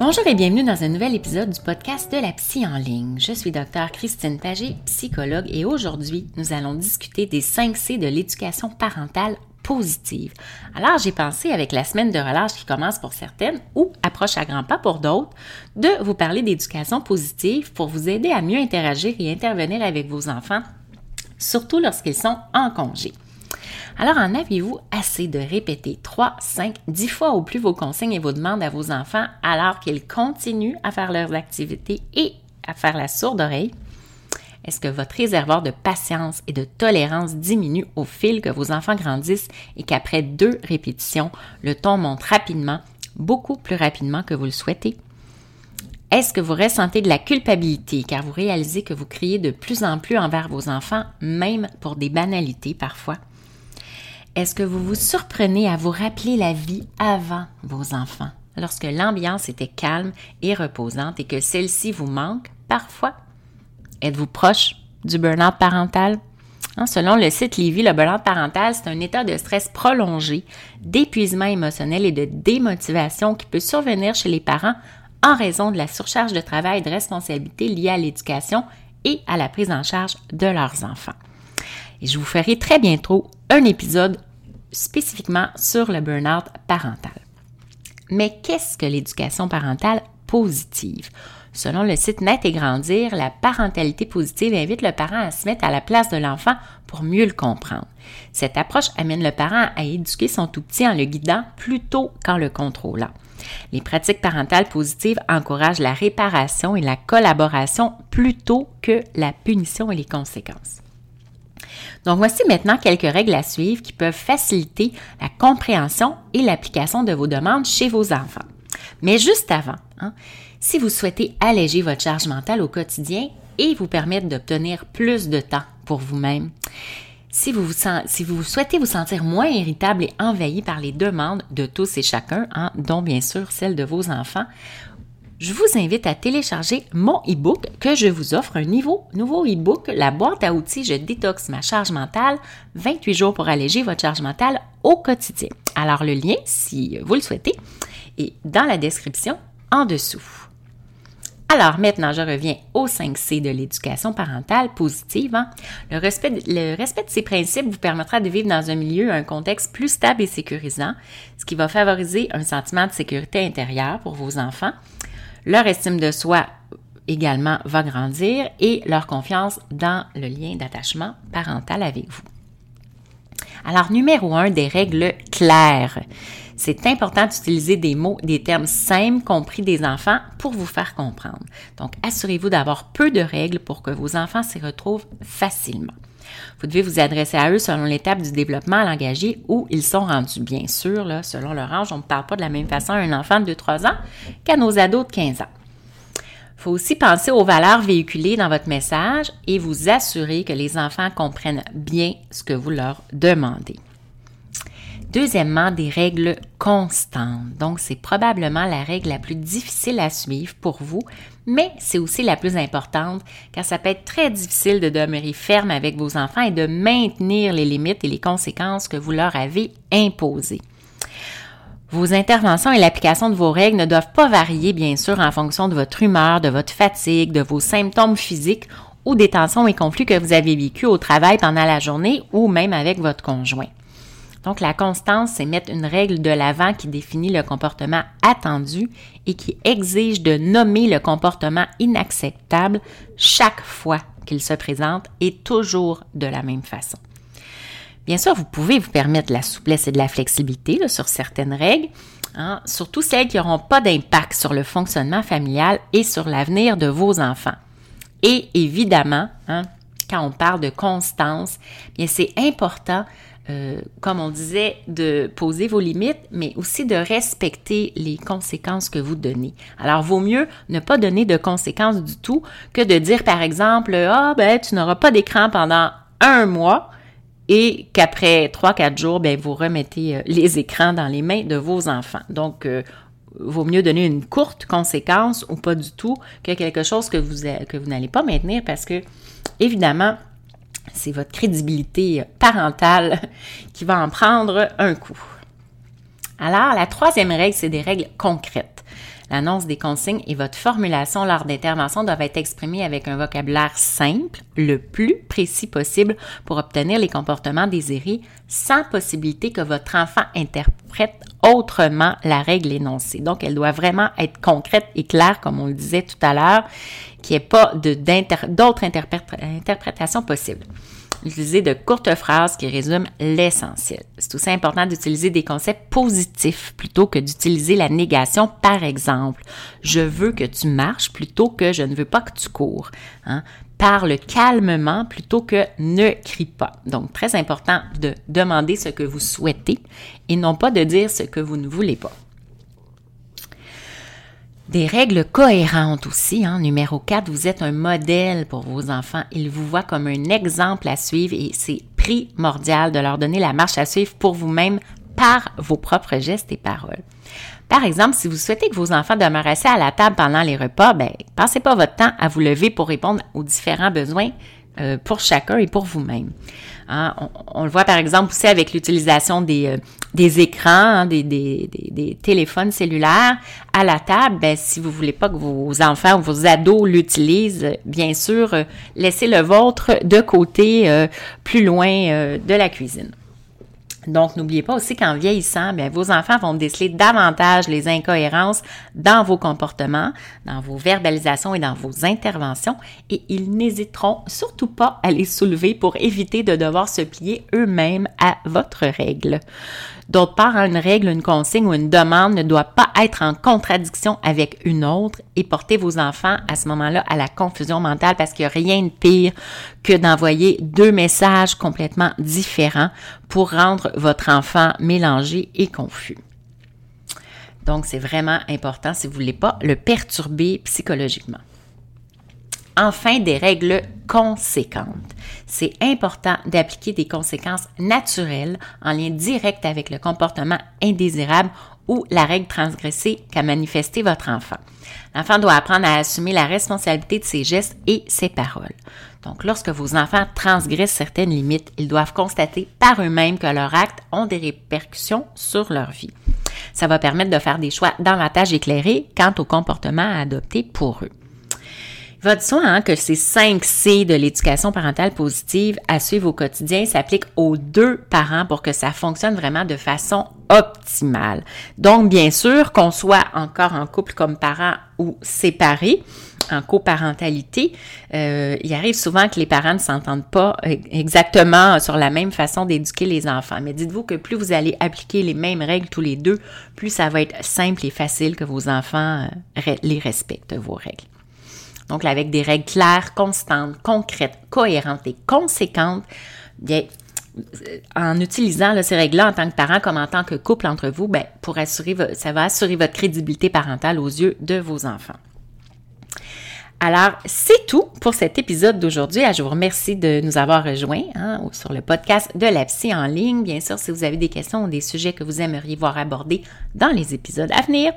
Bonjour et bienvenue dans un nouvel épisode du podcast de la psy en ligne. Je suis docteur Christine Pagé, psychologue, et aujourd'hui, nous allons discuter des 5 C de l'éducation parentale positive. Alors, j'ai pensé, avec la semaine de relâche qui commence pour certaines ou approche à grands pas pour d'autres, de vous parler d'éducation positive pour vous aider à mieux interagir et intervenir avec vos enfants, surtout lorsqu'ils sont en congé. Alors, en avez-vous assez de répéter 3, 5, 10 fois au plus vos consignes et vos demandes à vos enfants alors qu'ils continuent à faire leurs activités et à faire la sourde oreille? Est-ce que votre réservoir de patience et de tolérance diminue au fil que vos enfants grandissent et qu'après deux répétitions, le ton monte rapidement, beaucoup plus rapidement que vous le souhaitez? Est-ce que vous ressentez de la culpabilité car vous réalisez que vous criez de plus en plus envers vos enfants, même pour des banalités parfois? Est-ce que vous vous surprenez à vous rappeler la vie avant vos enfants, lorsque l'ambiance était calme et reposante et que celle-ci vous manque parfois? Êtes-vous proche du burn-out parental? Hein, selon le site Livy, le burn-out parental, c'est un état de stress prolongé, d'épuisement émotionnel et de démotivation qui peut survenir chez les parents en raison de la surcharge de travail et de responsabilités liées à l'éducation et à la prise en charge de leurs enfants. Je vous ferai très bientôt un épisode spécifiquement sur le burn-out parental. Mais qu'est-ce que l'éducation parentale positive? Selon le site Net et Grandir, la parentalité positive invite le parent à se mettre à la place de l'enfant pour mieux le comprendre. Cette approche amène le parent à éduquer son tout petit en le guidant plutôt qu'en le contrôlant. Les pratiques parentales positives encouragent la réparation et la collaboration plutôt que la punition et les conséquences. Donc voici maintenant quelques règles à suivre qui peuvent faciliter la compréhension et l'application de vos demandes chez vos enfants. Mais juste avant, hein, si vous souhaitez alléger votre charge mentale au quotidien et vous permettre d'obtenir plus de temps pour vous-même, si vous, souhaitez vous sentir moins irritable et envahi par les demandes de tous et chacun, hein, dont bien sûr celles de vos enfants, je vous invite à télécharger mon e-book que je vous offre, un nouveau, e-book, la boîte à outils Je détoxe ma charge mentale, 28 jours pour alléger votre charge mentale au quotidien. Alors le lien, si vous le souhaitez, est dans la description en dessous. Alors maintenant, je reviens au 5C de l'éducation parentale positive. Hein. Le, respect le respect de ces principes vous permettra de vivre dans un milieu, un contexte plus stable et sécurisant, ce qui va favoriser un sentiment de sécurité intérieure pour vos enfants leur estime de soi également va grandir et leur confiance dans le lien d'attachement parental avec vous. Alors, numéro un, des règles claires. C'est important d'utiliser des mots, des termes simples compris des enfants pour vous faire comprendre. Donc, assurez-vous d'avoir peu de règles pour que vos enfants s'y retrouvent facilement. Vous devez vous adresser à eux selon l'étape du développement langagier où ils sont rendus. Bien sûr, selon leur âge, on ne parle pas de la même façon à un enfant de 2-3 ans qu'à nos ados de 15 ans. Il faut aussi penser aux valeurs véhiculées dans votre message et vous assurer que les enfants comprennent bien ce que vous leur demandez. Deuxièmement, des règles constantes. Donc, c'est probablement la règle la plus difficile à suivre pour vous, mais c'est aussi la plus importante car ça peut être très difficile de demeurer ferme avec vos enfants et de maintenir les limites et les conséquences que vous leur avez imposées. Vos interventions et l'application de vos règles ne doivent pas varier, bien sûr, en fonction de votre humeur, de votre fatigue, de vos symptômes physiques ou des tensions et conflits que vous avez vécus au travail pendant la journée ou même avec votre conjoint. Donc, la constance, c'est mettre une règle de l'avant qui définit le comportement attendu et qui exige de nommer le comportement inacceptable chaque fois qu'il se présente et toujours de la même façon. Bien sûr, vous pouvez vous permettre de la souplesse et de la flexibilité sur certaines règles, hein, surtout celles qui n'auront pas d'impact sur le fonctionnement familial et sur l'avenir de vos enfants. Et évidemment, hein, quand on parle de constance, bien c'est important euh, comme on disait, de poser vos limites, mais aussi de respecter les conséquences que vous donnez. Alors, vaut mieux ne pas donner de conséquences du tout que de dire, par exemple, ah, ben, tu n'auras pas d'écran pendant un mois et qu'après trois, quatre jours, ben, vous remettez euh, les écrans dans les mains de vos enfants. Donc, euh, vaut mieux donner une courte conséquence ou pas du tout que quelque chose que vous, que vous n'allez pas maintenir parce que, évidemment, c'est votre crédibilité parentale qui va en prendre un coup. Alors, la troisième règle, c'est des règles concrètes. L'annonce des consignes et votre formulation lors d'intervention doivent être exprimées avec un vocabulaire simple, le plus précis possible pour obtenir les comportements désirés sans possibilité que votre enfant interprète autrement la règle énoncée. Donc, elle doit vraiment être concrète et claire, comme on le disait tout à l'heure, qu'il n'y ait pas d'autres interprétations possibles. Utiliser de courtes phrases qui résument l'essentiel. C'est aussi important d'utiliser des concepts positifs plutôt que d'utiliser la négation. Par exemple, je veux que tu marches plutôt que je ne veux pas que tu cours. Hein. Parle calmement plutôt que ne crie pas. Donc, très important de demander ce que vous souhaitez et non pas de dire ce que vous ne voulez pas. Des règles cohérentes aussi. Hein. Numéro 4, vous êtes un modèle pour vos enfants. Ils vous voient comme un exemple à suivre et c'est primordial de leur donner la marche à suivre pour vous-même par vos propres gestes et paroles. Par exemple, si vous souhaitez que vos enfants demeurent assis à la table pendant les repas, ben, passez pas votre temps à vous lever pour répondre aux différents besoins euh, pour chacun et pour vous-même. Hein, on, le voit par exemple aussi avec l'utilisation des, euh, écrans, hein, des, téléphones cellulaires à la table. Ben, si vous voulez pas que vos enfants ou vos ados l'utilisent, bien sûr, euh, laissez le vôtre de côté plus loin de la cuisine. Donc, n'oubliez pas aussi qu'en vieillissant, bien, vos enfants vont déceler davantage les incohérences dans vos comportements, dans vos verbalisations et dans vos interventions, et ils n'hésiteront surtout pas à les soulever pour éviter de devoir se plier eux-mêmes à votre règle. D'autre part, une règle, une consigne ou une demande ne doit pas être en contradiction avec une autre et porter vos enfants à ce moment-là à la confusion mentale parce qu'il n'y a rien de pire que d'envoyer deux messages complètement différents pour rendre votre enfant mélangé et confus. Donc, c'est vraiment important si vous ne voulez pas le perturber psychologiquement. Enfin, des règles conséquentes. C'est important d'appliquer des conséquences naturelles en lien direct avec le comportement indésirable ou la règle transgressée qu'a manifesté votre enfant. L'enfant doit apprendre à assumer la responsabilité de ses gestes et ses paroles. Donc, lorsque vos enfants transgressent certaines limites, ils doivent constater par eux-mêmes que leurs actes ont des répercussions sur leur vie. Ça va permettre de faire des choix davantage éclairés quant au comportement à adopter pour eux. Va de soi hein, que ces 5 C de l'éducation parentale positive à suivre au quotidien? S'appliquent aux deux parents pour que ça fonctionne vraiment de façon optimale. Donc, bien sûr, qu'on soit encore en couple comme parents ou séparés, en coparentalité, euh, il arrive souvent que les parents ne s'entendent pas euh, exactement sur la même façon d'éduquer les enfants. Mais dites-vous que plus vous allez appliquer les mêmes règles tous les deux, plus ça va être simple et facile que vos enfants euh, les respectent, vos règles. Donc, avec des règles claires, constantes, concrètes, cohérentes et conséquentes, bien, euh, en utilisant ces règles-là en tant que parent comme en tant que couple entre vous, bien, pour assurer, ça va assurer votre crédibilité parentale aux yeux de vos enfants. Alors, c'est tout pour cet épisode d'aujourd'hui. Ah, je vous remercie de nous avoir rejoints hein, sur le podcast de la psy en ligne. Bien sûr, si vous avez des questions ou des sujets que vous aimeriez voir abordés dans les épisodes à venir,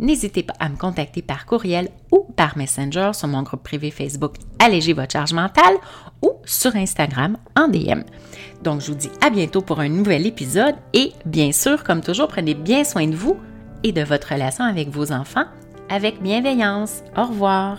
n'hésitez pas à me contacter par courriel ou par Messenger sur mon groupe privé Facebook Alléger votre charge mentale ou sur Instagram en DM. Donc, je vous dis à bientôt pour un nouvel épisode et bien sûr, comme toujours, prenez bien soin de vous et de votre relation avec vos enfants avec bienveillance. Au revoir.